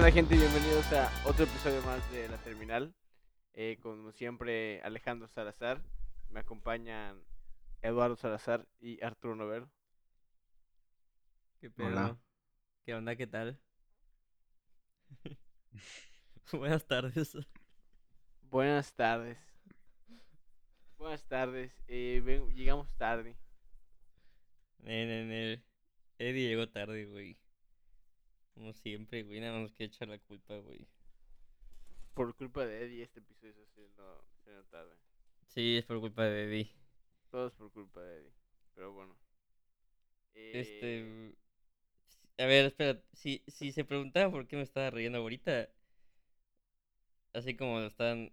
¿Qué onda gente? Bienvenidos a otro episodio más de La Terminal. Eh, como siempre, Alejandro Salazar. Me acompañan Eduardo Salazar y Arturo Novel. ¿Qué pedo? Hola. ¿Qué onda? ¿Qué tal? Buenas tardes. Buenas tardes. Buenas tardes. Eh, ven- llegamos tarde. Ne, ne, ne. Eddie llegó tarde, güey. Como siempre, güey. Nada más quiere echar la culpa, güey. Por culpa de Eddie este episodio se haciendo, haciendo tarde. Sí, es por culpa de Eddie. Todo es por culpa de Eddie. Pero bueno. Eh, Este. A ver, espera. Si, si se preguntaba por qué me estaba riendo ahorita. Así como lo están.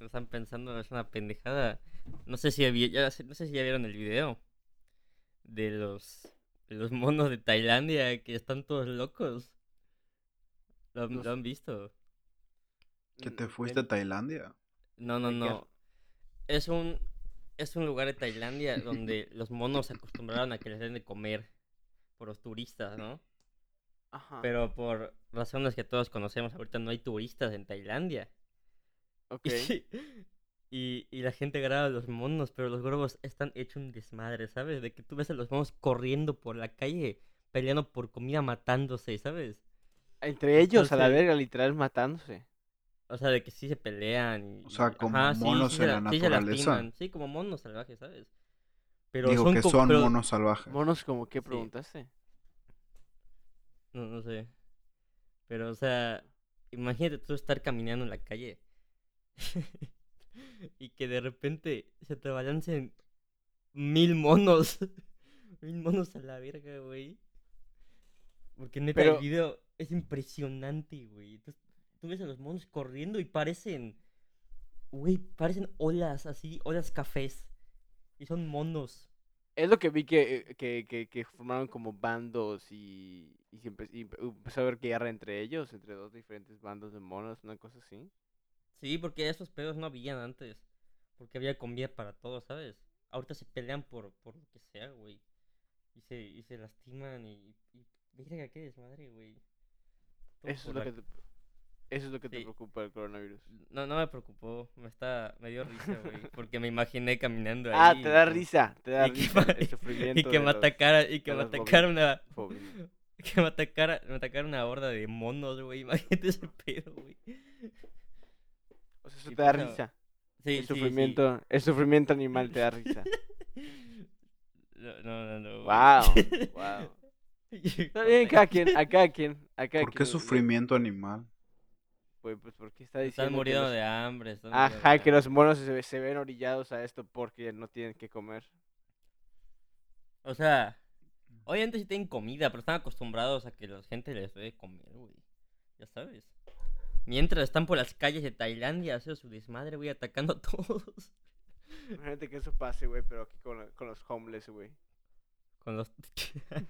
Lo están pensando, es una pendejada. No sé si había, ya, no sé si ya vieron el video. De los. Los monos de Tailandia que están todos locos. ¿Lo, han- Los- lo han visto? ¿Que mm, te fuiste a Tailandia? No, no, no. Es un, es un lugar de Tailandia donde los monos se acostumbraron a que les den de comer por los turistas, ¿no? Ajá. Pero por razones que todos conocemos, ahorita no hay turistas en Tailandia. ok. Y, y la gente graba los monos, pero los globos están hechos un desmadre, ¿sabes? De que tú ves a los monos corriendo por la calle, peleando por comida, matándose, ¿sabes? Entre ellos, a la verga, literal, matándose. O sea, de que sí se pelean. Y, O sea, y- como ajá, monos sí en la la- sí se naturaleza. Sí, como monos salvajes, ¿sabes? Pero Digo son que como- son pero- monos salvajes. Monos como que Sí. preguntaste. No, no sé. Pero, o sea, imagínate tú estar caminando en la calle y que de repente se te balancen mil monos. mil monos a la verga, güey. Porque neta, Pero- el video es impresionante, güey. Tú ves a los monos corriendo y parecen, güey, parecen olas así, olas cafés. Y son monos. Es lo que vi que, que, que, que formaron como bandos y, y, y empezó a haber guerra entre ellos, entre dos diferentes bandos de monos, una cosa así. Sí, porque esos pedos no habían antes. Porque había comida para todos, ¿sabes? Ahorita se pelean por, por lo que sea, güey. Y se, y se lastiman y, y... Mira qué desmadre, güey. Eso es la- que te, eso es lo que te preocupa del coronavirus. No, no me preocupó. Me está... Me dio risa, güey. Porque me imaginé caminando ahí. Ah, te da risa, te da y risa el sufrimiento y que me los atacara, y que me atacara una... Que me atacara, me atacara una horda de monos, güey. Imagínate ese pedo, güey. O sea, eso Y te da risa. Sí, el sí, sí. sufrimiento, el sufrimiento animal te da risa. No, no, no. Wow, wow. Está bien, cada quien, a cada quien, a cada ¿Por qué quien sufrimiento animal? Güey, pues porque está diciendo Están que muriendo los- de hambre. están Ajá, de que los monos se, se ven orillados a esto porque no tienen que comer. O sea, obviamente sí tienen comida, pero están acostumbrados a que la gente les dé de comer, güey. Ya sabes. Mientras están por las calles de Tailandia haciendo su desmadre, güey, atacando a todos. Imagínate que eso pase, güey, pero aquí con, con los homeless, güey. Con los.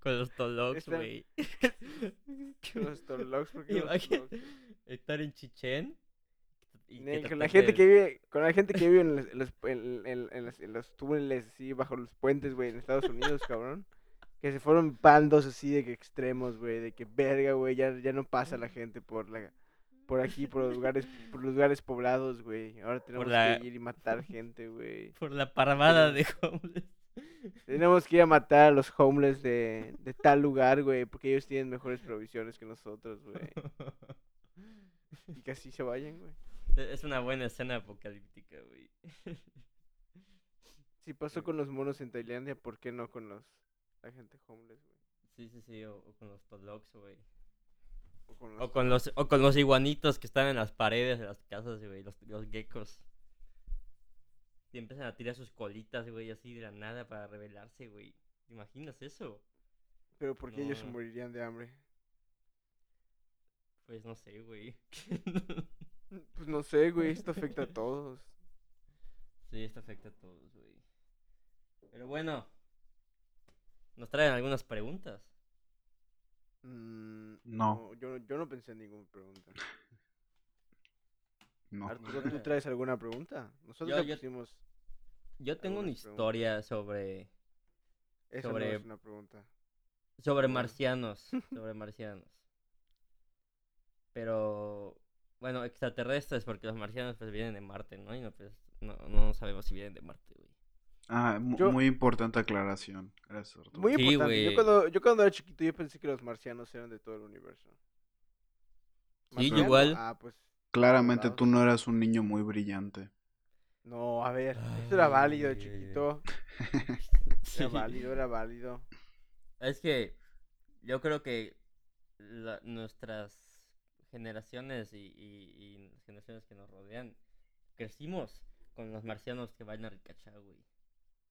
Con los Está- güey. Con los toloks, ¿por qué los Imagina- toloks? Estar en Chichén. y Con la gente el- que vive, con la gente que vive en los, en los, en- en- en los- en los túneles, así, bajo los puentes, güey, en Estados Unidos, cabrón. Que se fueron bandos así de que extremos, güey, de que verga, güey, ya, ya no pasa la gente por la por aquí, por los lugares, por los lugares poblados, güey. Ahora tenemos la- que ir y matar gente, güey. Por la parvada de homeless. Tenemos que ir a matar a los homeless de, de tal lugar, güey, porque ellos tienen mejores provisiones que nosotros, güey. Y que así se vayan, güey. Es una buena escena apocalíptica, güey. Si pasó con los monos en Tailandia, ¿por qué no con los la gente homeless, güey? Sí, sí, sí, o, o con los toloks, güey. O con O los con los, o con los iguanitos que están en las paredes de las casas, güey, los, los geckos. Y empiezan a tirar sus colitas, güey, así de la nada para rebelarse, güey. ¿Te imaginas eso? Pero ¿por qué ellos se morirían de hambre? Pues no sé, güey. Pues no sé, güey, esto afecta a todos. sí, esto afecta a todos, güey. Pero bueno, nos traen algunas preguntas. Mm, No. yo, no- yo no pensé en ninguna pregunta. No. Arturo, ¿tú traes alguna pregunta? Nosotros Yo- ya yo- pusimos... Yo tengo una preguntas. historia sobre... Sobre- no es una pregunta. Sobre Bueno. marcianos, sobre marcianos. Pero, bueno, extraterrestres, porque los marcianos pues vienen de Marte, ¿no? Y no, pues, no, no sabemos si vienen de Marte, güey. Ah, Yo- muy importante aclaración. Gracias, Arturo. Muy Sí, importante. Yo cuando, yo cuando era chiquito yo pensé que los marcianos eran de todo el universo. Sí, igual. Ah, pues. Claramente tú no eras un niño muy brillante. No, a ver, eso era válido, Ay. chiquito. Sí. Era válido, era válido. Es que yo creo que la- nuestras generaciones y, y- y las generaciones que nos rodean crecimos con los marcianos que bailan ricachá, güey.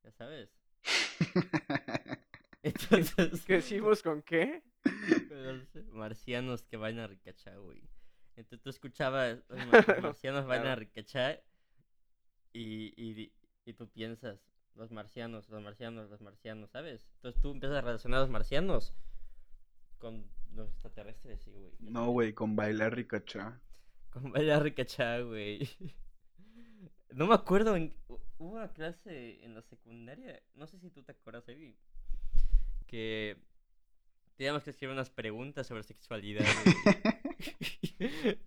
Ya sabes. Entonces, ¿Crecimos con qué? con los marcianos que bailan ricachá, güey. Entonces tú escuchabas los ma- los marcianos bailan Claro. ricachá y, y, y tú piensas, los marcianos, los marcianos, los marcianos, ¿sabes? Entonces tú empiezas a relacionar a los marcianos con los extraterrestres, sí, güey. No, güey, con bailar ricachá. Con bailar ricachá, güey. No me acuerdo, en... hu- hubo una clase en la secundaria, no sé si tú te acuerdas, Evi, que teníamos que escribir unas preguntas sobre sexualidad.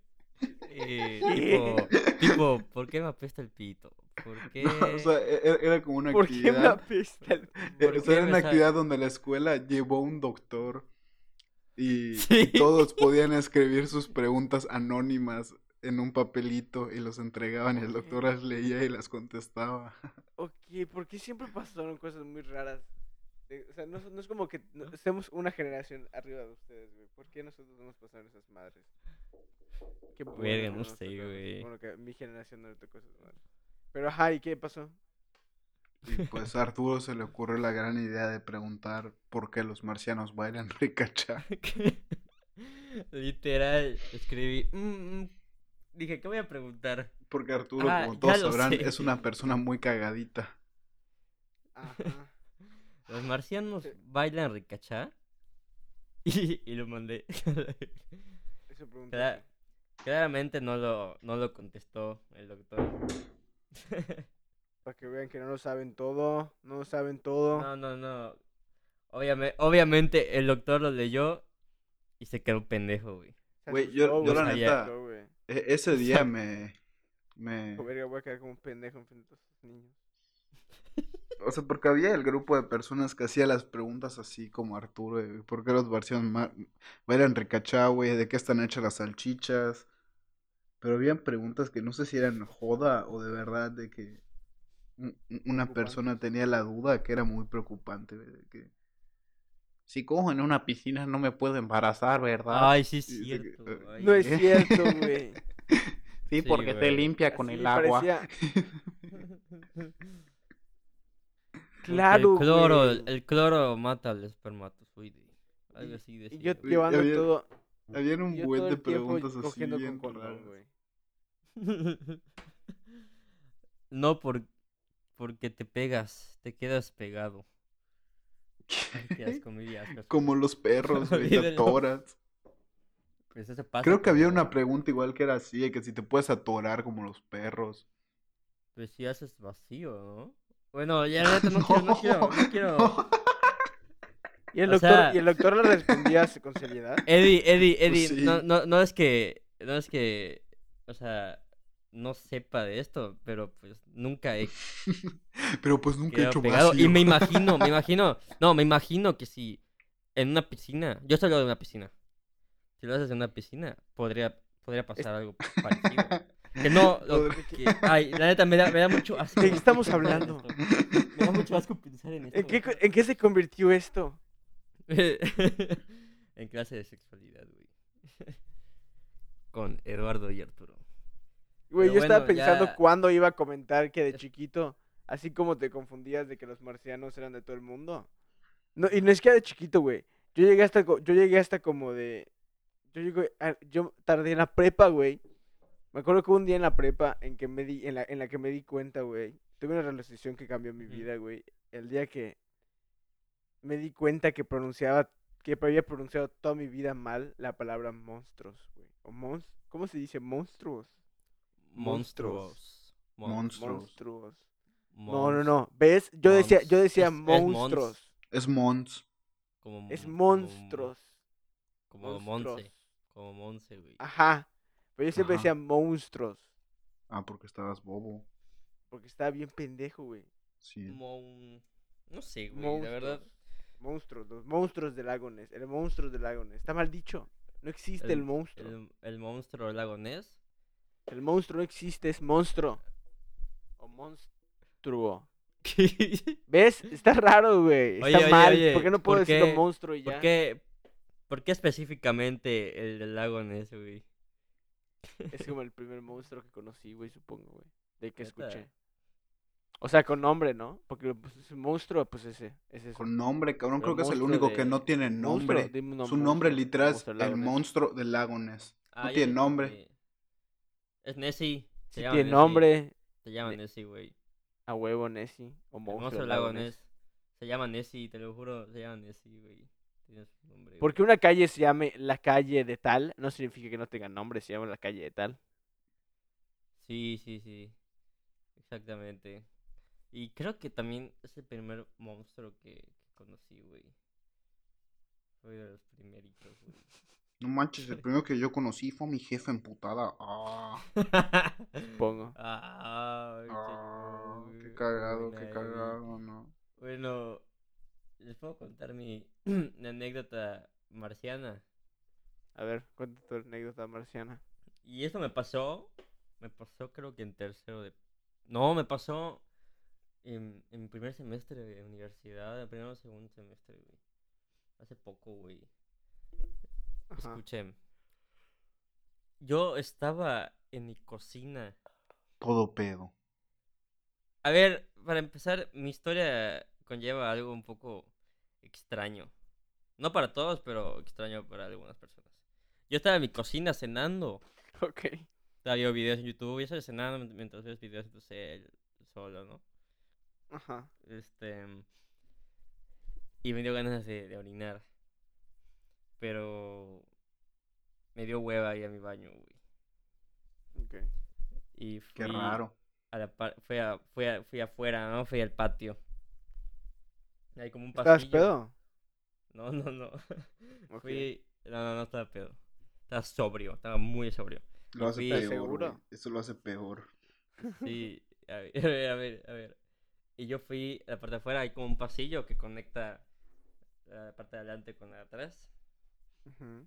Eh, tipo, tipo, ¿por qué me apesta el pito? ¿Por qué? No, o sea, e- e- era como una ¿Por qué me actividad. apesta el... eh, ¿por o sea, era una actividad donde la escuela llevó un doctor y, todos podían escribir sus preguntas anónimas en un papelito y los entregaban y el doctor las leía y las contestaba. Ok, ¿por qué siempre pasaron cosas muy raras? De- o sea, no, no es como que no- estemos una generación arriba de ustedes, güey. ¿Por qué nosotros no nos pasaron esas madres? Qué bueno Verga, no sé, güey. Bueno, que a mi generación no le tocó esas madres. Pero, ajá, ¿y qué pasó? Y pues a Arturo se le ocurrió la gran idea de preguntar por qué los marcianos bailan ricachá. Literal, escribí. "Mm, mm". Dije, ¿qué voy a preguntar? Porque Arturo, Ah, como todos sabrán, sé. es una persona muy cagadita. Ajá. ¿Los marcianos bailan ricachá? Y, y lo mandé. Eso pregunté. Cla- claramente no lo, no lo contestó el doctor. Para que vean que no lo saben todo. No lo saben todo. No, no, no. Obviamente, obviamente el doctor lo leyó y se quedó pendejo, güey. Güey, yo- yo la neta-. E- ese día me... me... Dijo, "Verga, voy a quedar como un pendejo enfrente de estos niños. O sea, porque había el grupo de personas que hacía las preguntas así como Arturo, de ¿por qué los marcianos ma- bailan güey? ¿De qué están hechas las salchichas? Pero habían preguntas que no sé si eran joda o de verdad de que un- un- una persona tenía la duda que era muy preocupante, de que si cojo en una piscina no me puedo embarazar, ¿verdad? Ay, sí es cierto. eh, ay. No es cierto, güey. Sí, Sí, porque se güey. limpia con Así el agua. parecía- Claro, el cloro, güey. el cloro mata al espermatozoide. Algo así Y decía. yo llevando había- todo. Habían un yo buen de preguntas así bien con güey. no por, porque te pegas, te quedas pegado. Qué asco, asco. Como los perros, güey, Olvídalo. atoras. Pues eso pasa Creo que había una pregunta igual que era así, de que si te puedes atorar como los perros. Pues si haces vacío, ¿no? Bueno, ya no quiero, no quiero, no quiero. Y el O doctor, sea- y el doctor le respondía con seriedad. Eddie, Eddie, Eddie, sí. no, no, no es que, no es que, o sea, no sepa de esto, pero pues nunca he Pero pues nunca he hecho pegado. vacío. Y me imagino, me imagino, no, me imagino que si en una piscina, yo salgo de una piscina, si lo haces en una piscina, podría, podría pasar algo parecido. Que no, lo- que, ay, la neta me da, me da mucho asco. ¿De qué estamos hablando? Me da mucho asco pensar en esto. ¿En qué, ¿En qué se convirtió esto? en clase de sexualidad, güey. Con Eduardo y Arturo. Güey, yo estaba pensando ya- cuándo iba a comentar que de chiquito, así como te confundías de que los marcianos eran de todo el mundo. No, y no es que de chiquito, güey. Yo llegué hasta, yo llegué hasta como de, yo llegué, a- yo tardé en la prepa, güey. Me acuerdo que hubo un día en la prepa en que me di, en la, en la que me di cuenta, güey. Tuve una realización que cambió mi vida, güey. El día que me di cuenta que pronunciaba, que había pronunciado toda mi vida mal la palabra monstruos, güey. O mons, ¿cómo se dice? Monstruos. Monstruos. Mon- Monstruos. Monstruos. No, no, no. ¿Ves? Yo decía, yo decía Es- es mons. monstruos. Es Mons. Como, Es mon- como- monstruos. Como, monstruos. Monse. Como Monse, güey. Ajá. Pero yo siempre Ajá. decía monstruos. Ah, porque estabas bobo. Porque estaba bien pendejo, güey. Sí. Mon- No sé, güey. Monstruos. La verdad. Monstruos, los monstruos del lago Ness. El monstruo del lago Ness. Está mal dicho. No existe el, monstruo. El... El, monstruo lagonés. monstruo no existe, es monstruo. O monstruo. ¿Ves? Está raro, güey. Está Oye, mal. oye, ¿Por qué no puedo ¿por decirlo qué- monstruo y ya? ¿Por qué, ¿Por qué específicamente el del lago Ness, güey? Es como el primer monstruo que conocí, güey, supongo, güey. De que escuché. O sea, con nombre, ¿no? Porque pues, es un monstruo, pues ese. Es eso. Con nombre, cabrón. Pero Creo que es el único que no tiene Monstruo, nombre. Su nombre monstruo, literal es el monstruo del lago Ness. Ah, No tiene nombre. Es Nessie. se Si llama tiene Nessie, nombre, Se llama Ne- Nessie, güey. a huevo Nessie. O monstruo, lago Ness. Se llama Nessie, te lo juro. Se llama Nessie, güey. Porque una calle se llame la calle de tal, no significa que no tenga nombre, se llama la calle de tal. Sí, sí, sí. Exactamente. Y creo que también es el primer monstruo que, que conocí, güey. Fue de los primeritos, güey. No manches, el primero que yo conocí fue mi jefa emputada. Ah, Supongo. Ah, ah, qué cagado, qué cagado, ¿no? Bueno, les puedo contar mi, mi anécdota marciana. A ver, cuéntate tu anécdota marciana. Y esto me pasó, me pasó creo que en tercero de... No, me pasó en, en primer semestre de universidad, en primero o segundo semestre, güey. Hace poco, güey. Ajá. Escuchen. Yo estaba en mi cocina. Todo pedo. A ver, para empezar, mi historia conlleva algo un poco extraño. No para todos, pero extraño para algunas personas. Yo estaba en mi cocina cenando. Ok. Estaba viendo videos en YouTube, y eso de cenando mient- mientras ves videos en tu cel, solo, ¿no? Ajá. Este. Y me dio ganas de, de orinar. Pero. Me dio hueva ir a mi baño, güey. Ok. Y fui Qué raro. A la par- fui, a, fui, a- fui afuera, ¿no? Fui al patio. Hay como un ¿Estabas pasillo. pedo? No, no, no. Fui. No, no, no estaba pedo. Estaba sobrio, estaba muy sobrio. Lo hace fui- peor. ¿Seguro? güey. Eso lo hace peor. Sí, a ver, a ver, a ver, a ver. Y yo fui a la parte de afuera, hay como un pasillo que conecta la parte de adelante con la de atrás. Ujú.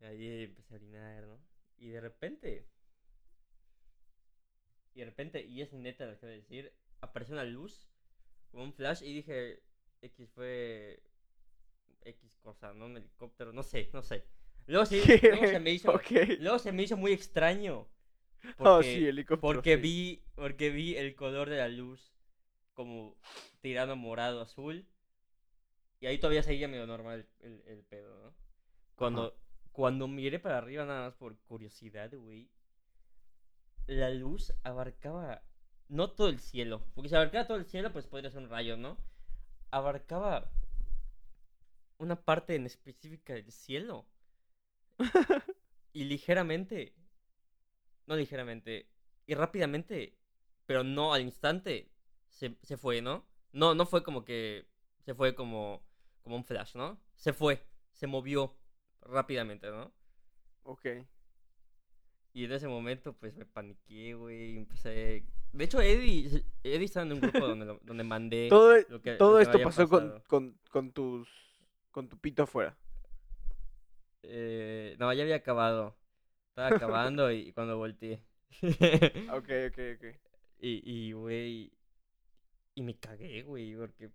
Y ahí empecé a orinar, ¿no? Y de repente. Y de repente, y es neta lo que voy a decir, apareció una luz, como un flash, y dije, X fue. X cosa, ¿no? Un helicóptero, no sé, no sé. Luego, sí, luego se me hizo. Luego se me hizo muy extraño. Oh, sí, helicóptero. Porque sí. vi, porque vi el color de la luz como tirando morado azul. Y ahí todavía seguía medio normal el, el pedo, ¿no? Cuando, cuando miré para arriba nada más por curiosidad, güey. La luz abarcaba no todo el cielo. Porque si abarcaba todo el cielo, pues podría ser un rayo, ¿no? Abarcaba una parte en específica del cielo. y ligeramente no ligeramente, y rápidamente, pero no al instante, se, se fue, ¿no? No, no fue como que se fue como, como un flash, ¿no? Se fue, se movió rápidamente, ¿no? Ok. Y en ese momento, pues me paniqué, güey, empecé... De hecho, Eddie, Eddie estaba en un grupo donde, lo- donde mandé Todo, lo que, lo todo que esto pasó con, con, con tus. con tu pito afuera. Eh, no, ya había acabado. Estaba acabando y, y cuando volteé. Ok, ok, ok. Y, güey. Y me cagué, güey, porque.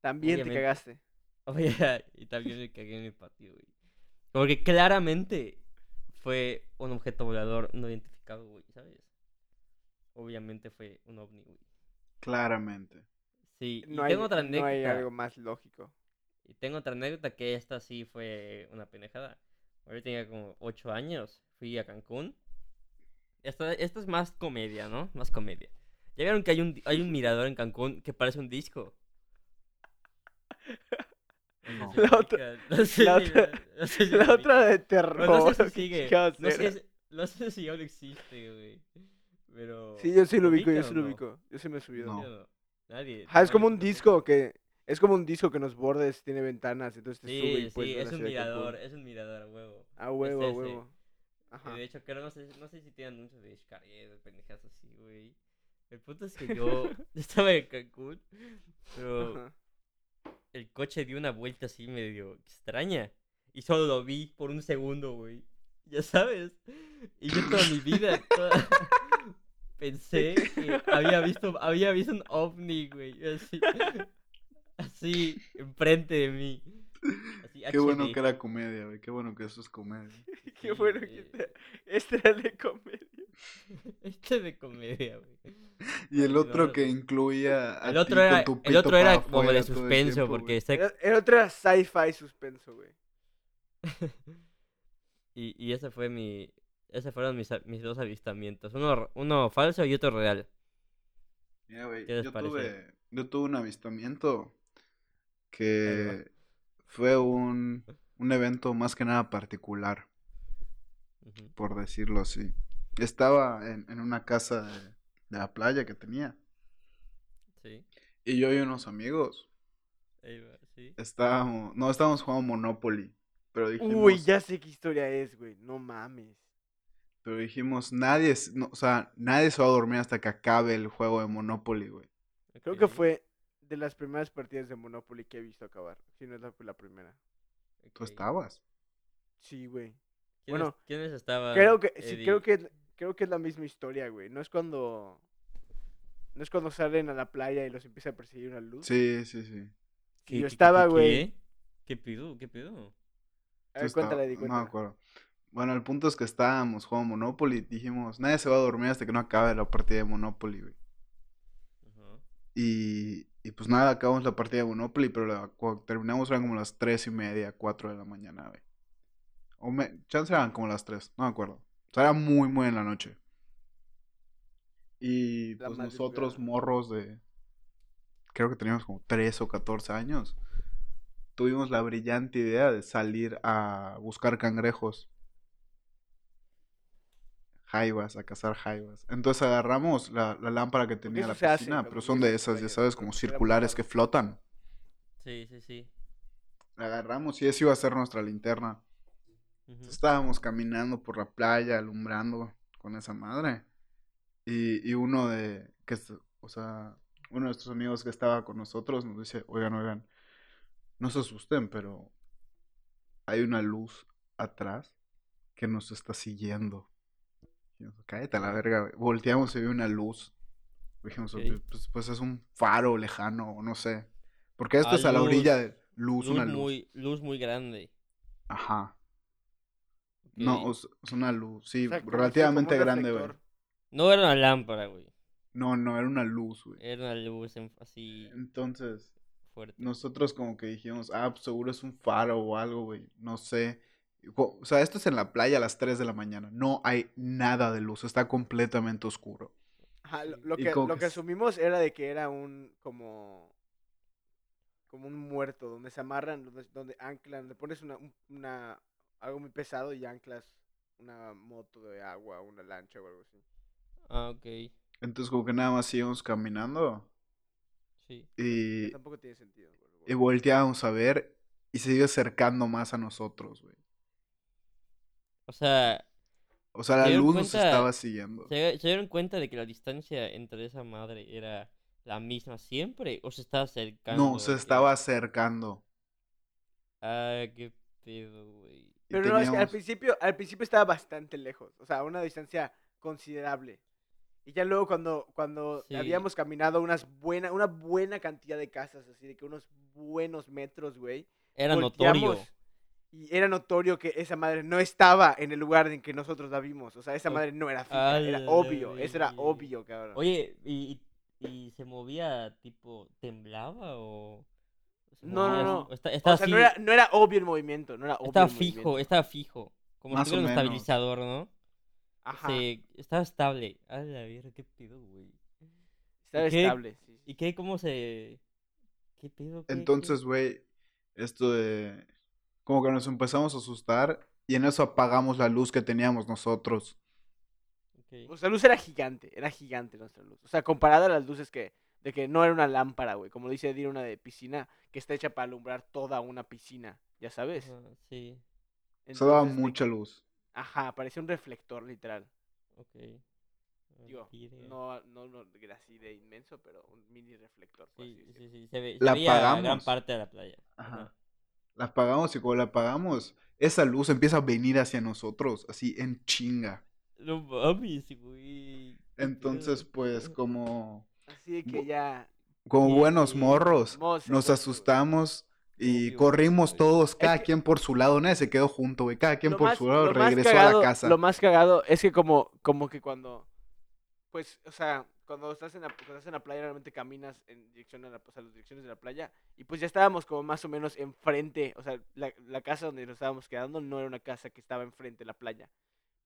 También te cagaste. Oye, y también me cagué en mi patio, güey. Porque claramente fue un objeto volador no identificado, güey, ¿sabes? Obviamente fue un ovni, güey. Claramente. Sí, y No hay, tengo otra no anécdota. hay algo más lógico. Y tengo otra anécdota que esta sí fue una pendejada. Yo tenía como 8 años, fui a Cancún. Esta, esta es más comedia, ¿no? Más comedia. ¿Ya vieron que hay un, hay un mirador en Cancún que parece un disco? No La otra- no sé la otra- no sé La otra de terror. No sé ¿qué si sigue. No sé, no sé si aún existe, güey. Pero. Sí, yo sí lo ubico, yo ¿ubican sí lo ubico. Yo sí me he subido. No. Nadie. Ajá, es como un disco que, Es como un disco que en los bordes tiene ventanas, entonces te sube y Sí, es un mirador, es un mirador a huevo. A huevo, a huevo. Ajá. de hecho, creo, no sé, no sé si tienen anuncios de Xcaret, de pendejas así, güey. El punto es que yo estaba en Cancún, pero Ajá. El coche dio una vuelta así medio extraña. Y solo lo vi por un segundo, güey. Ya sabes. Y yo toda mi vida toda- pensé que había visto, había visto un ovni, güey. Así, así, enfrente de mí. Así, Qué bueno que era comedia, güey. Qué bueno que eso es comedia. Qué Sí, bueno que eh. este era el de comedia. Este de comedia, güey. Y el otro no. que incluía. a El ti otro con era, el otro era como de suspenso, tiempo, porque está El, el otro era sci-fi suspenso, güey. Y, y ese fue mi. Esos fueron mis, mis dos avistamientos. Uno, uno falso y otro real. Mira, güey, ¿Qué les yo tuve, yo tuve un avistamiento que fue un, un evento más que nada particular, por decirlo así. Estaba en, en una casa de, de la playa que tenía Sí. y yo y unos amigos sí. estábamos, no, estábamos jugando Monopoly, pero dijimos, Uy, ya sé qué historia es, güey. No mames. pero dijimos, nadie, no, o sea, nadie se va a dormir hasta que acabe el juego de Monopoly, güey. Creo que fue de las primeras partidas de Monopoly que he visto acabar. Si no es la, la primera. Tú estabas. Sí, güey. ¿Quiénes, bueno, ¿quiénes estaban? Creo que, sí, creo que, creo que es la misma historia, güey. No es cuando, no es cuando salen a la playa y los empieza a perseguir una luz. Sí, sí, sí. Sí, ¿Qué- yo qué- estaba, qué- güey. qué? ¿Qué pedo? ¿Qué pedo? A ver, cuéntale, estaba- Eddie, No me acuerdo. Bueno, el punto es que estábamos jugando Monopoly y dijimos, nadie se va a dormir hasta que no acabe la partida de Monopoly, güey. Ajá. Y, y pues nada, acabamos la partida de Monopoly, pero la- cuando terminamos eran como las tres y media, cuatro de la mañana, güey. O me, chance eran como las tres, no me acuerdo. O sea, era muy, muy en la noche. Y La pues nosotros, morros de, creo que teníamos como 3 o 14 años, tuvimos la brillante idea de salir a buscar cangrejos. Jaivas, a cazar jaivas. Entonces agarramos la, la lámpara que tenía la hace piscina, cuando pero son de esas, ya sabes, como circulares que flotan. Sí, sí, sí. La agarramos y eso iba a ser nuestra linterna. Estábamos caminando por la playa, alumbrando con esa madre. Y, y uno de, que, o sea, uno de nuestros amigos que estaba con nosotros nos dice, oigan, oigan, no se asusten, pero hay una luz atrás que nos está siguiendo. Y nosotros, Cállate a la verga, güey". Volteamos y vi una luz. Dijimos, pues, pues es un faro lejano, o no sé. Porque esto Ah, es a la orilla de luz, Luz una luz. muy, luz muy grande. Ajá. No, es una luz, sí, O sea, relativamente grande, güey. No era una lámpara, güey. No, no, era una luz, güey. Era una luz en- así Entonces, fuerte. nosotros como que dijimos, ah, pues seguro es un faro o algo, güey. No sé. O sea, esto es en la playa a las 3 de la mañana. No hay nada de luz, está completamente oscuro. Ajá, lo, que, lo que asumimos era de que era un como como un muerto donde se amarran, donde, donde anclan, donde pones una, un- una algo muy pesado y anclas una moto de agua, una lancha o algo así. Ah, ok. Entonces como que nada más íbamos caminando Sí. y, Tampoco tiene sentido. güey, y volteábamos a ver y se iba acercando más a nosotros, güey. O sea, O sea, la ¿Se dieron luz nos estaba siguiendo. ¿se, se dieron cuenta de que la distancia entre esa madre era la misma siempre? ¿O se estaba acercando? No, se estaba acercando. Ah, qué pedo, güey. Y Pero no, es que al teníamos- principio, al principio estaba bastante lejos, o sea, a una distancia considerable. Y ya luego cuando, cuando Sí. habíamos caminado unas buena, una buena cantidad de casas, así de que unos buenos metros, güey. Era notorio. Y era notorio que esa madre no estaba en el lugar en que nosotros la vimos. O sea, esa madre no era fija, a era obvio. Eso era obvio, cabrón. Oye, ¿y, y se movía tipo, temblaba o...? No, no, no. O está- o estaba sea, así, no era, no era obvio el movimiento, no era obvio estaba el fijo, movimiento. estaba fijo. Como Más si o tuviera un estabilizador, ¿no? Ajá, Se, estaba estable. A la verga, qué pedo, güey. estaba ¿qué? estable. sí. ¿Y qué? ¿Cómo se...? ¿Qué pedo? Entonces, güey, esto de... Como que nos empezamos a asustar y en eso apagamos la luz que teníamos nosotros. Nuestra luz era gigante, era gigante nuestra luz. O sea, comparada a las luces que De que no era una lámpara, güey. Como dice Eddie, una de piscina que está hecha para alumbrar toda una piscina. ¿Ya sabes? Ajá, sí, Se daba Entonces, de- mucha luz. Ajá, parecía un reflector, literal. ok. Digo, no, no, no así de inmenso, pero un mini reflector. Sí, así sí, sí, se, ve, se La veía gran apagamos. parte de la playa. Ajá. La apagamos y cuando la apagamos, esa luz empieza a venir hacia nosotros, así en chinga. No mames, güey. Entonces, pues, como, Así de que ya. como buenos morros, nos güey. asustamos y Obvio, corrimos güey. todos, cada que- quien por su lado. Nadie se quedó junto, güey. Cada quien Lo por más- su lado lo más regresó cagado- a la casa. Lo más cagado es que como, como que cuando, pues, o sea, cuando estás en la, cuando estás en la playa realmente caminas en dirección a, la, o sea, las direcciones de la playa y pues ya estábamos como más o menos enfrente, o sea, la, la casa donde nos estábamos quedando no era una casa que estaba enfrente de la playa,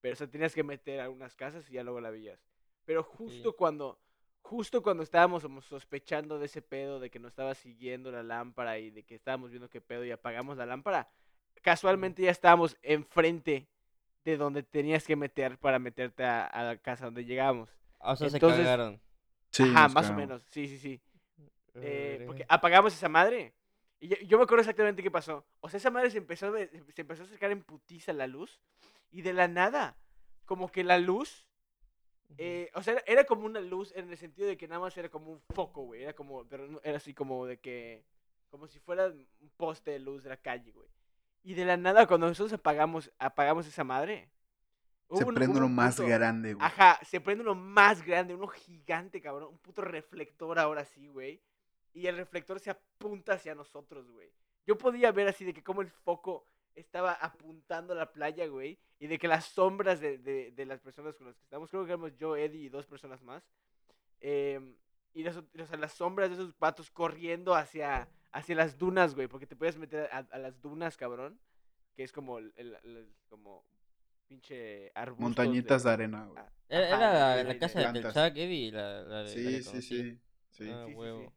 pero o sea, tenías que meter algunas casas y ya luego la veías. Pero justo cuando, justo cuando estábamos sospechando de ese pedo, de que nos estaba siguiendo la lámpara y de que estábamos viendo qué pedo y apagamos la lámpara, casualmente ya estábamos enfrente de donde tenías que meter para meterte a, a la casa donde llegamos. Ah, O sea, Entonces- se cagaron. Sí, Ajá, más o menos, sí, sí, sí. Eh, porque apagamos esa madre. Y yo, yo me acuerdo exactamente qué pasó. O sea, esa madre se empezó, se empezó a acercar en putiza la luz. Y de la nada, como que la luz Eh, o sea, era, era como una luz en el sentido de que nada más era como un foco, güey. Era como, pero no- era así como de que, como si fuera un poste de luz de la calle, güey. Y de la nada, cuando nosotros apagamos, apagamos esa madre, Se un- prende uno un más grande, güey. Ajá, se prende uno más grande, uno gigante, cabrón. Un puto reflector ahora sí, güey. Y el reflector se apunta hacia nosotros, güey. Yo podía ver así de que como el foco estaba apuntando a la playa, güey. Y de que las sombras de, de- de las personas con las que estábamos, creo que éramos yo, Eddie y dos personas más. em, y o sea, las sombras de esos patos corriendo hacia, hacia las dunas, güey. Porque te puedes meter a, a las dunas, cabrón. Que es como, el, el- el- como pinche arbustos. Montañitas de de- arena, güey. Ah, Era, ajá, era la, de- la de- casa de- de plantas. Telchac, Eddie, la, la, de- la que Sí, sí, sí. Sí. Ah, Sí, sí, huevo. sí.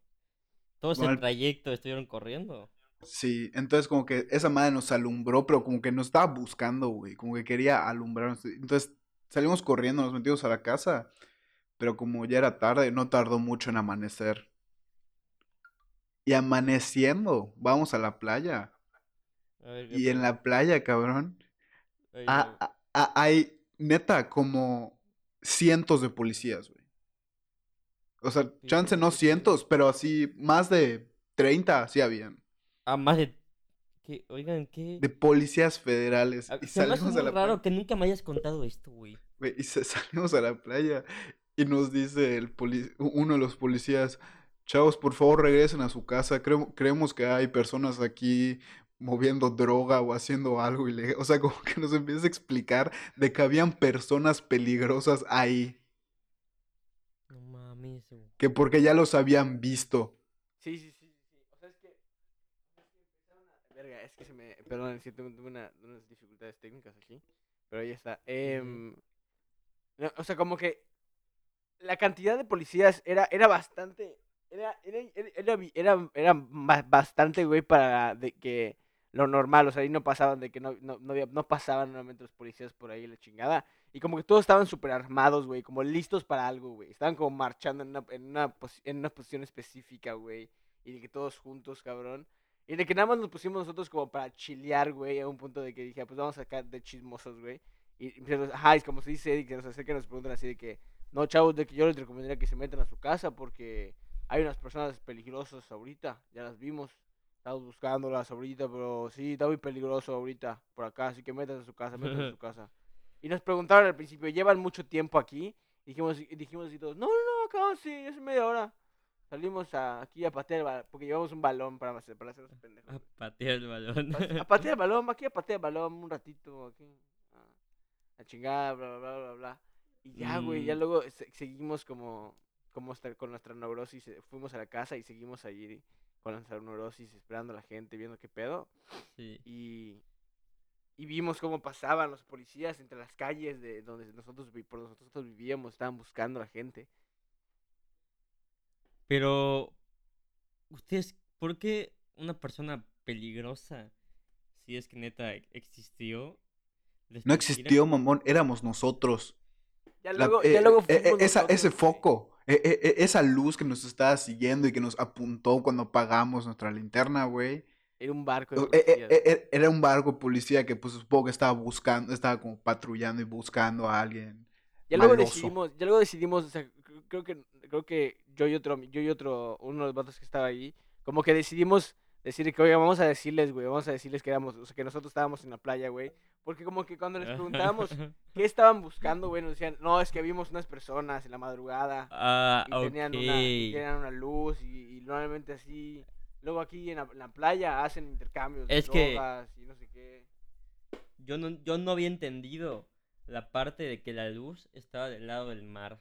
Todo ese Bueno, el- trayecto estuvieron corriendo. Sí, entonces como que esa madre nos alumbró, pero como que nos estaba buscando, güey, como que quería alumbrarnos. Entonces salimos corriendo, nos metimos a la casa, pero como ya era tarde, no tardó mucho en amanecer. Y amaneciendo, vamos a la playa. A ver, ¿qué Y en la playa, cabrón, Ay, hay neta como cientos de policías, güey. O sea, chance no cientos, pero así más de 30 sí habían. Ah, más de... ¿Qué? Oigan, ¿qué? de policías federales. Ah, Y salimos a la raro playa. que nunca me hayas contado esto, güey. güey, Y salimos a la playa y nos dice el poli- uno de los policías, chavos, por favor regresen a su casa. Creo- creemos que hay personas aquí moviendo droga o haciendo algo ilegal. O sea, como que nos empieza a explicar de que habían personas peligrosas ahí. No mames, güey. Que porque ya los habían visto. Sí, sí, sí, sí, sí. O sea, es que. es que empezaron a- Verga, es que se me. Perdón, es que tuve tuve una- unas dificultades técnicas aquí. Pero ahí está. Em, no, o sea, como que. La cantidad de policías era, era bastante. Era, era, era, era, bastante, güey, para de que lo normal. O sea, ahí no pasaban de que no, no, no, había- no pasaban normalmente los policías por ahí la chingada. Y como que todos estaban súper armados, güey, como listos para algo, güey. Estaban como marchando en una, en una, en una posición específica, güey. Y de que todos juntos, cabrón. Y de que nada más nos pusimos nosotros como para chilear, güey, a un punto de que dije, "Ah, pues vamos acá de chismosos, güey. Y, y ajá, es como se dice, y que nos acercan y nos preguntan así de que, no, chavos, de que yo les recomendaría que se metan a su casa porque hay unas personas peligrosas ahorita, ya las vimos. Estamos buscándolas ahorita, pero sí, está muy peligroso ahorita por acá, así que métanse a su casa, métanse a su casa. Y nos preguntaron al principio, ¿llevan mucho tiempo aquí? Dijimos, y dijimos así todos, no, no, no, acá sí, es media hora. Salimos a- aquí a patear, el ba- porque llevamos un balón para hacer, para hacernos pendejos. A patear el balón. A patear el balón, aquí a patear el balón un ratito, aquí. A, a chingar, bla, bla, bla, bla, bla. Y ya, güey, ya Mm. luego se- seguimos como, como con nuestra neurosis, eh, fuimos a la casa y seguimos allí con nuestra neurosis, esperando a la gente, viendo qué pedo. Sí. Y, y vimos cómo pasaban los policías entre las calles de donde nosotros, por donde nosotros vivíamos, estaban buscando a la gente. Pero, ¿ustedes por qué una persona peligrosa, si es que neta existió? les No existió, mamón, éramos nosotros. Ya La- luego, eh, ya luego eh, esa- ese nosotros, foco e- e- e- esa luz que nos estaba siguiendo y que nos apuntó cuando apagamos nuestra linterna, güey. Era un barco de E- e- policías. e- e- Era un barco de policía que pues supongo que estaba buscando, estaba como patrullando y buscando a alguien. Ya luego maloso. decidimos, ya luego decidimos, o sea, cr- creo que creo que yo y otro yo y otro uno de los vatos que estaba ahí, como que decidimos decir que oiga, vamos a decirles, güey, vamos a decirles que éramos, o sea, que nosotros estábamos en la playa, güey, porque como que cuando les preguntábamos qué estaban buscando, güey, nos decían, "No, es que vimos unas personas en la madrugada Ah, y tenían una y tenían una luz y, y normalmente así luego aquí en la, en la playa hacen intercambios de Es que- drogas y no sé qué. Yo no, yo no había entendido la parte de que la luz estaba del lado del mar.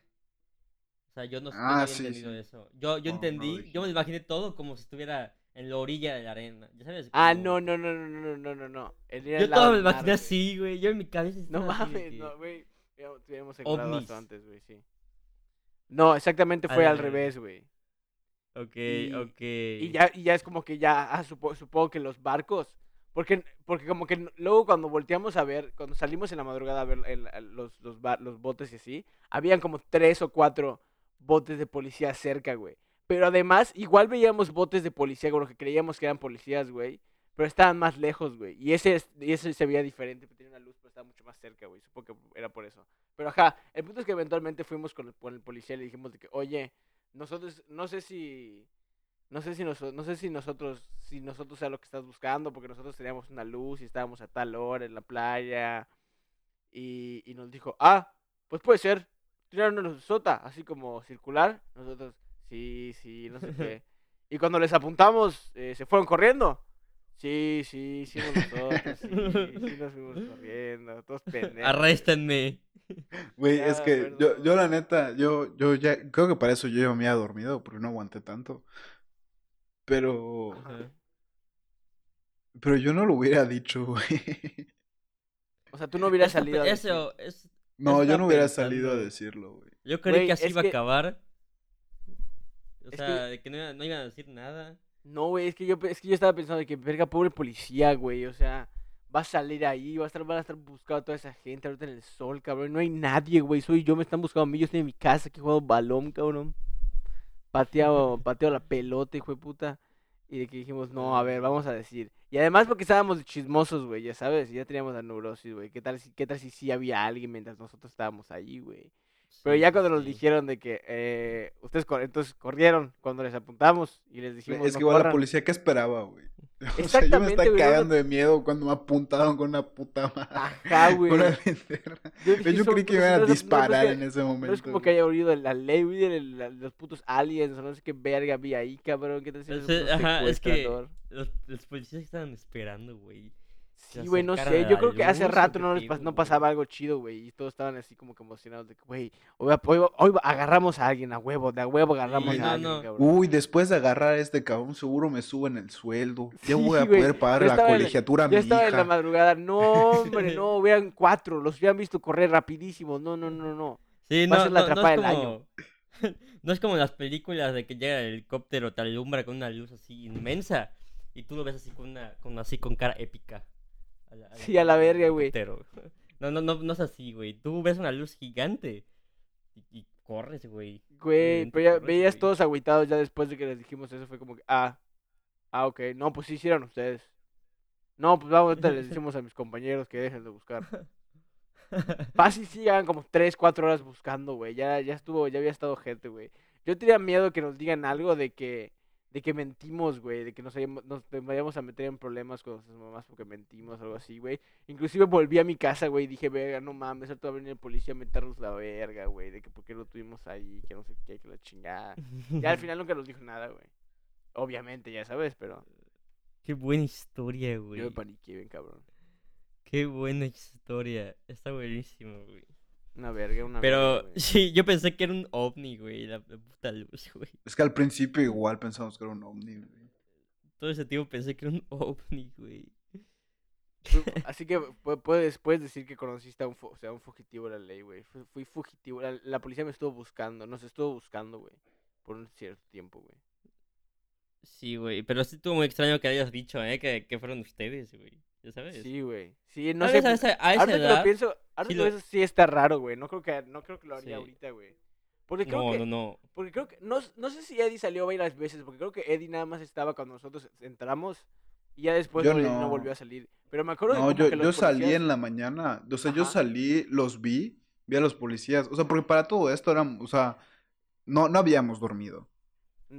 O sea, yo no, yo no Ah, había sí, entendido sí. eso. Yo, yo no entendí, yo me imaginé todo como si estuviera en la orilla de la arena. ¿Ya sabes? Ah, no, no, no, no, no, no, no, no. Yo todo me imaginé así, güey. Yo en mi cabeza No mames, no, güey. Ya Tuviéramos encontrado esto antes, güey, sí. No, exactamente fue al revés, güey. Ok, Y- ok. Y ya, y ya es como que ya, ah, supo- supongo que los barcos, porque, porque como que luego cuando volteamos a ver, cuando salimos en la madrugada a ver el- el- los, los, ba- los botes y así, habían como tres o cuatro botes de policía cerca, güey. Pero además, igual veíamos botes de policía, lo que creíamos que eran policías, güey. Pero estaban más lejos, güey. Y ese, es- y ese se veía diferente, porque tenía una luz, pero estaba mucho más cerca, güey. Supongo que era por eso. Pero ajá, el punto es que eventualmente fuimos con el, con el policía y le dijimos de que, oye, nosotros, no sé si, no sé si nosotros, no sé si nosotros, si nosotros sea lo que estás buscando, porque nosotros teníamos una luz y estábamos a tal hora en la playa. Y, y nos dijo, ah, pues puede ser, tiraron una sota, así como circular. Nosotros, sí, sí, no sé qué. Y cuando les apuntamos, eh, se fueron corriendo. Sí, sí, hicimos nosotros, sí, sí nos fuimos corriendo, todos pendejos. Arréstenme. Güey, es que yo, yo la neta, yo, yo ya, creo que para eso yo ya me había dormido, porque no aguanté tanto. Pero, Ajá. pero yo no lo hubiera dicho, güey. O sea, tú no hubieras Eso- salido Eso, es, No, yo no hubiera salido a decirlo, güey. Yo creí que así iba que- a acabar. O es sea, que- de que no, iba- no iban a decir nada. No, güey, es que yo es que yo estaba pensando de que verga pobre policía, güey, o sea, va a salir ahí, va a estar van a estar buscando a toda esa gente ahorita en el sol, cabrón, no hay nadie, güey, soy yo, me están buscando a mí, yo estoy en mi casa, que juego balón, cabrón. Pateado, pateo la pelota, hijo de puta. Y de que dijimos, no, a ver, vamos a decir. Y además porque estábamos chismosos, güey, ya sabes, ya teníamos la neurosis, güey. ¿Qué tal si, qué tal si sí había alguien mientras nosotros estábamos ahí, güey? Pero ya cuando nos dijeron de que eh, ustedes cor- entonces corrieron cuando les apuntamos y les dijimos Es no que igual la corran". policía, ¿qué esperaba, güey? O sea, yo me Exactamente, estaba güey, no cagando de miedo cuando me apuntaron con una puta madre. Ajá, güey. Con una linterna. Yo, dije, Yo "Son- creí que no iban a no no disparar que- en ese No momento. es como que haya oído la ley, güey, de la- los putos aliens o no sé qué verga había ahí, cabrón. ¿Qué sea, puto ajá, es que los, los policías estaban esperando, güey. Sí, güey, no sé. a Yo creo que hace luz, ¿o rato no, les pas- no pasaba algo chido, güey. Y todos estaban así como que emocionados de que, güey, hoy, hoy, agarramos a alguien, a huevo, de a huevo agarramos Sí, a no, alguien, no. cabrón. Uy, después de agarrar a este cabrón, seguro me suben el sueldo. Ya Sí, voy a güey, poder pagar la en colegiatura a mi Yo estaba en la madrugada. No, hombre, no, hubieran cuatro. Los habían visto correr rapidísimo. No, no, no, no. Sí, Va a no, ser la atrapada es del como... no es como las películas de que llega el helicóptero, te alumbra con una luz así inmensa y tú lo ves así con una, con así con cara épica. A la, Sí, a la verga, güey. No, no, no, no es así, güey. Tú ves una luz gigante y, y corres, güey. Güey, pero ya corres, veías güey. todos agüitados ya después de que les dijimos eso. Fue como que, ah, ah, ok. No, pues sí hicieron ustedes. No, pues vamos, ahorita les decimos a mis compañeros que dejen de buscar. Fácil sí llegan como 3, 4 horas buscando, güey. Ya, ya estuvo, ya había estado gente, güey. Yo tenía miedo que nos digan algo de que, de que mentimos, güey. De que nos, hayamos- nos vayamos a meter en problemas con nuestras mamás porque mentimos o algo así, güey. Inclusive volví a mi casa, güey, y dije, verga, no mames, ahorita va a venir el policía a meternos la verga, güey. De que por qué lo tuvimos ahí, que no sé qué, que la chingada. Ya al final nunca nos dijo nada, güey. Obviamente, ya sabes, pero Qué buena historia, yo güey. me paniqué bien, cabrón. Qué buena historia. Está buenísimo, güey. Una verga, una Pero verga, sí, yo pensé que era un ovni, güey. La, la puta luz, güey. Es que al principio igual pensamos que era un ovni. güey. Todo ese tiempo pensé que era un ovni, güey. Así que pu- puedes, puedes decir que conociste a un, o sea, un fugitivo de la ley, güey. Fui, fui fugitivo. La, la policía me estuvo buscando, nos estuvo buscando, güey. Por un cierto tiempo, güey. Sí, güey. Pero sí estuvo muy extraño que hayas dicho, ¿eh? Que, que fueron ustedes, güey. ¿Ya sabes? Sí, güey. Sí, no sé. a esa, a esa que lo edad. pienso, ahorita sí que lo- pienso, sí está raro, güey. No creo que, no creo que lo haría Sí. ahorita, güey. Porque creo No, que, no, no. porque creo que, no, sé si Eddie salió varias veces, porque creo que Eddie nada más estaba cuando nosotros entramos y ya después Yo no, no no. volvió a salir. Pero me acuerdo que No, como yo, que yo los salí policías- en la mañana. O sea, yo salí, los vi, vi a los policías. O sea, porque para todo esto era, o sea, no, no habíamos dormido.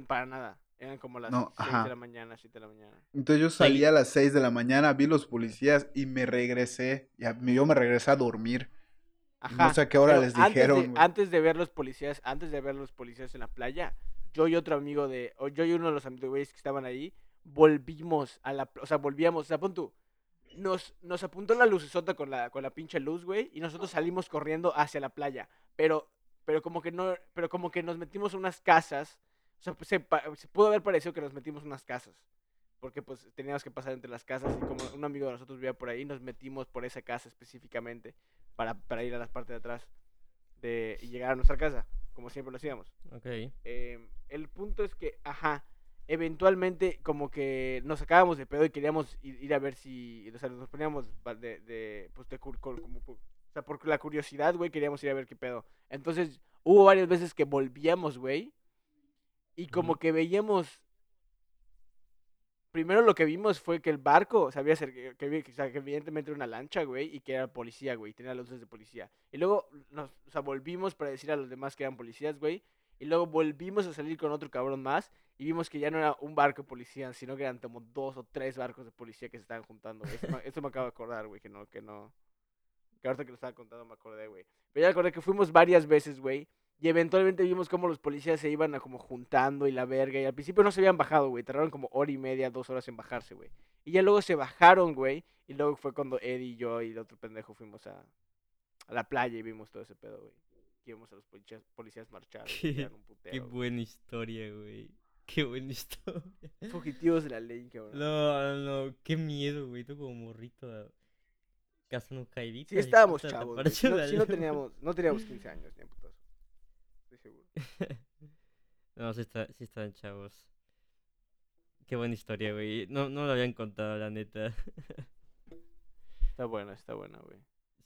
Para nada. Eran como las No, 6 ajá. de la mañana, 7 de la mañana. Entonces yo salí a las 6 de la mañana, vi los policías y me regresé. Ya, yo me regresé a dormir. Y Ajá. No sé a qué hora pero les antes de- dijeron. güey. Antes de ver los policías, antes de ver los policías en la playa, yo y otro amigo de, o yo y uno de los amigos güeyes que estaban ahí, volvimos a la, o sea, volvíamos, o sea, pon tú, nos, nos apuntó la lucesota con la, con la pinche luz, güey, y nosotros salimos corriendo hacia la playa, pero, pero como que no, pero como que nos metimos en unas casas, sea, se, se pudo haber parecido que nos metimos unas casas, porque pues teníamos que pasar entre las casas y como un amigo de nosotros vivía por ahí, nos metimos por esa casa específicamente para, para ir a la parte de atrás de, y llegar a nuestra casa, como siempre lo hacíamos. Ok. Eh, el punto es que, ajá, eventualmente como que nos sacábamos de pedo y queríamos ir, ir a ver si, o sea, nos poníamos de, de pues, de como, por- o sea, por la curiosidad, güey, queríamos ir a ver qué pedo. Entonces, hubo varias veces que volvíamos, güey, y como que veíamos primero lo que vimos fue que el barco se había acercado, que, vi- o sea, que evidentemente era una lancha, güey, y que era policía, güey, tenía luces de policía. Y luego nos, o sea, volvimos para decir a los demás que eran policías, güey, y luego volvimos a salir con otro cabrón más y vimos que ya no era un barco de policía, sino que eran como dos o tres barcos de policía que se estaban juntando. Eso, me- eso me acabo de acordar, güey, que no, que no. Que ahorita que lo estaba contando me acordé, güey. Pero ya acordé que fuimos varias veces, güey. Y eventualmente vimos cómo los policías se iban a como juntando y la verga. Y al principio no se habían bajado, güey. Tardaron como hora y media, dos horas en bajarse, güey. Y ya luego se bajaron, güey. Y luego fue cuando Eddie y yo y el otro pendejo fuimos a, a la playa y vimos todo ese pedo, güey. Y vimos a los policías, policías marchar, Qué- un Qué putero, güey. buena historia, güey. Qué buena historia. Fugitivos de la ley, cabrón. No, no, qué miedo, güey. Tú como morrito ah, cazando. Sí, estábamos chavos. no, sí no teníamos, no teníamos 15 años, ni a putazo. Estoy seguro. No, sí, está, sí estaban chavos. Qué buena historia, güey. No, no lo habían contado, la neta. Está buena, está buena, güey.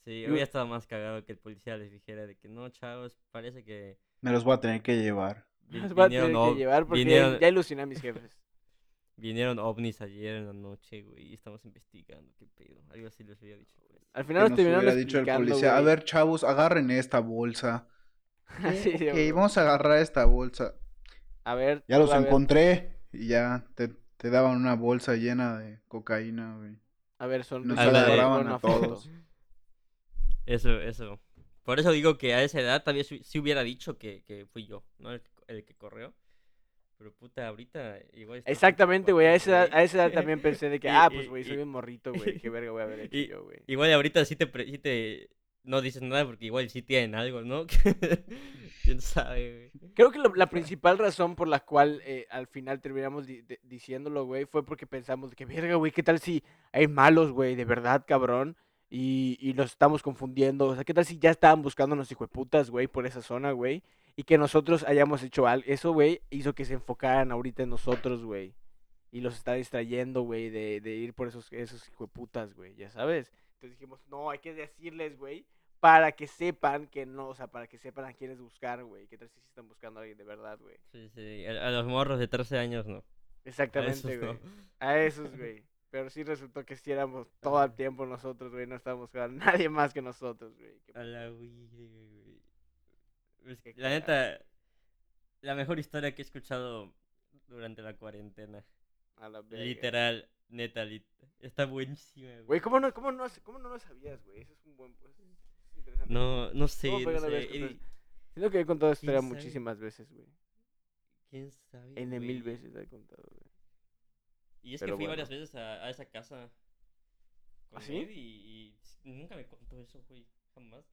Sí, Yo- hubiera estado más cagado que el policía les dijera de que no, chavos, parece que Me los voy a tener que llevar. vi- Nos va a tener que llevar porque vinieron- ya ilusioné a mis jefes. vinieron ovnis ayer en la noche, güey, y estamos investigando qué pedo. Algo así les había dicho. pues. Al final nos nos terminaron dicho el explicando, policía, a güey. ver, chavos, agarren esta bolsa. Sí, ok, güey. vamos a agarrar esta bolsa. A ver. Ya los ver, encontré y ya te, te daban una bolsa llena de cocaína, güey. A ver, son Nos A la de- agarraban a todos. Eso, eso. Por eso digo que a esa edad todavía sí sí hubiera dicho que, que fui yo, ¿no? El, que- el que corrió. Pero puta, ahorita igual. Exactamente, güey. A esa edad, a esa edad también pensé de que, Y- ah, pues, güey, soy y- un morrito, güey. Qué verga voy a haber hecho y- yo, güey. Igual ahorita sí te, pre- sí te no dices nada porque igual sí tienen algo, ¿no? ¿Quién sabe, güey? Creo que lo- la principal razón por la cual eh, al final terminamos diciéndolo, güey, fue porque pensamos que, verga, güey, ¿qué tal si hay malos, güey, de verdad, cabrón? Y, y nos estamos confundiendo. O sea, ¿qué tal si ya estaban buscándonos hijueputas, güey, por esa zona, güey? Y que nosotros hayamos hecho algo. Eso, güey, hizo que se enfocaran ahorita en nosotros, güey. Y los está distrayendo, güey, de, de ir por esos, esos hijueputas, güey, ya sabes. Entonces dijimos, no, hay que decirles, güey, para que sepan que no, o sea, para que sepan a quiénes buscar, güey. ¿Qué tal si están buscando a alguien de verdad, güey? Sí, sí. A, los morros de 13 años no. Exactamente, güey. A esos, güey. Pero sí resultó que sí éramos todo el tiempo nosotros, güey. No estábamos buscando a nadie más que nosotros, güey. A la güey. Pues, la neta, la mejor historia que he escuchado durante la cuarentena. A la verga. Literal, neta, lit- está buenísima, güey. Güey, ¿cómo no, cómo, no, cómo no lo sabías, güey? Eso es un buen... pues, interesante. No, no sé, ¿Cómo fue que no sé. Siento que he contado esta ¿Quién historia muchísimas veces, güey. ¿Quién sabe? N mil veces la he contado, güey. Y es Pero que fui bueno. varias veces a, a esa casa con ¿Ah, sí? él y, y nunca me contó eso, güey. Jamás.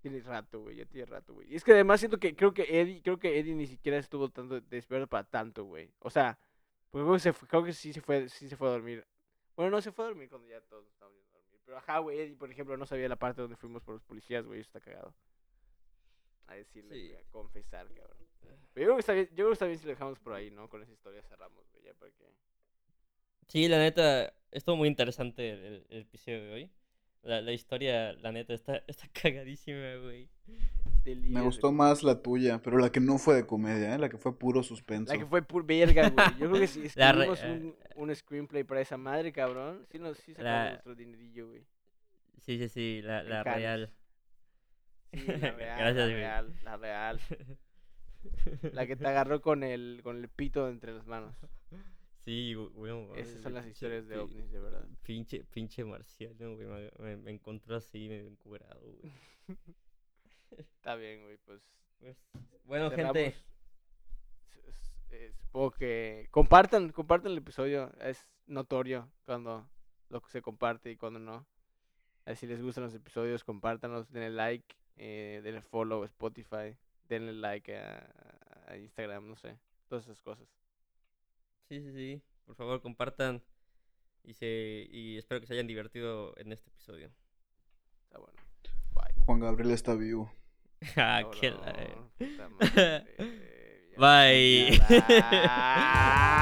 Tiene rato, güey, ya tiene rato, güey. Y es que además siento que creo que Eddie, creo que Eddie ni siquiera estuvo tanto despierto para tanto, güey. O sea, porque creo que, se fue- creo que sí se fue, sí se fue a dormir. Bueno, no se fue a dormir cuando ya todos dormir. Pero ajá, güey, Eddie, por ejemplo, no sabía la parte donde fuimos por los policías, güey, eso está cagado. A decirle, Sí. a confesar, cabrón. Pero yo creo que está bien, yo creo que está bien si lo dejamos por ahí, ¿no? Con esa historia cerramos, güey, ya para que... Sí, la neta, estuvo muy interesante el- el episodio de hoy. La, la historia, la neta, está, está cagadísima, güey. Me gustó más la tuya, pero la que no fue de comedia, ¿eh? La que fue puro suspenso. La que fue pur verga, güey. Yo creo que si escribimos un, un screenplay para esa madre, cabrón, sí, nos, sí sacamos La- nuestro dinerillo, güey. Sí, sí, sí, la, la real. Sí, la real, Gracias, la güey. real, la real. La que te agarró con el, con el pito entre las manos. Sí, güey, Esas son las pinche- historias de ovnis, de verdad. Pinche, pinche marciano, güey. Me, me- me encontró así, medio encurado, güey. Está bien, güey, pues. Pues, bueno, cerramos. gente. Eh, supongo que compartan, compartan el episodio. Es notorio cuando lo que se comparte y cuando no. Eh, Si les gustan los episodios, compártanos, denle like, eh, denle follow a Spotify, denle like a, a Instagram, no sé, todas esas cosas. Sí, sí, sí. Por favor, compartan. Y, se, y espero que se hayan divertido en este episodio. Está bueno. Bye. Juan Gabriel está vivo. ah, qué la-. Bye. Bye.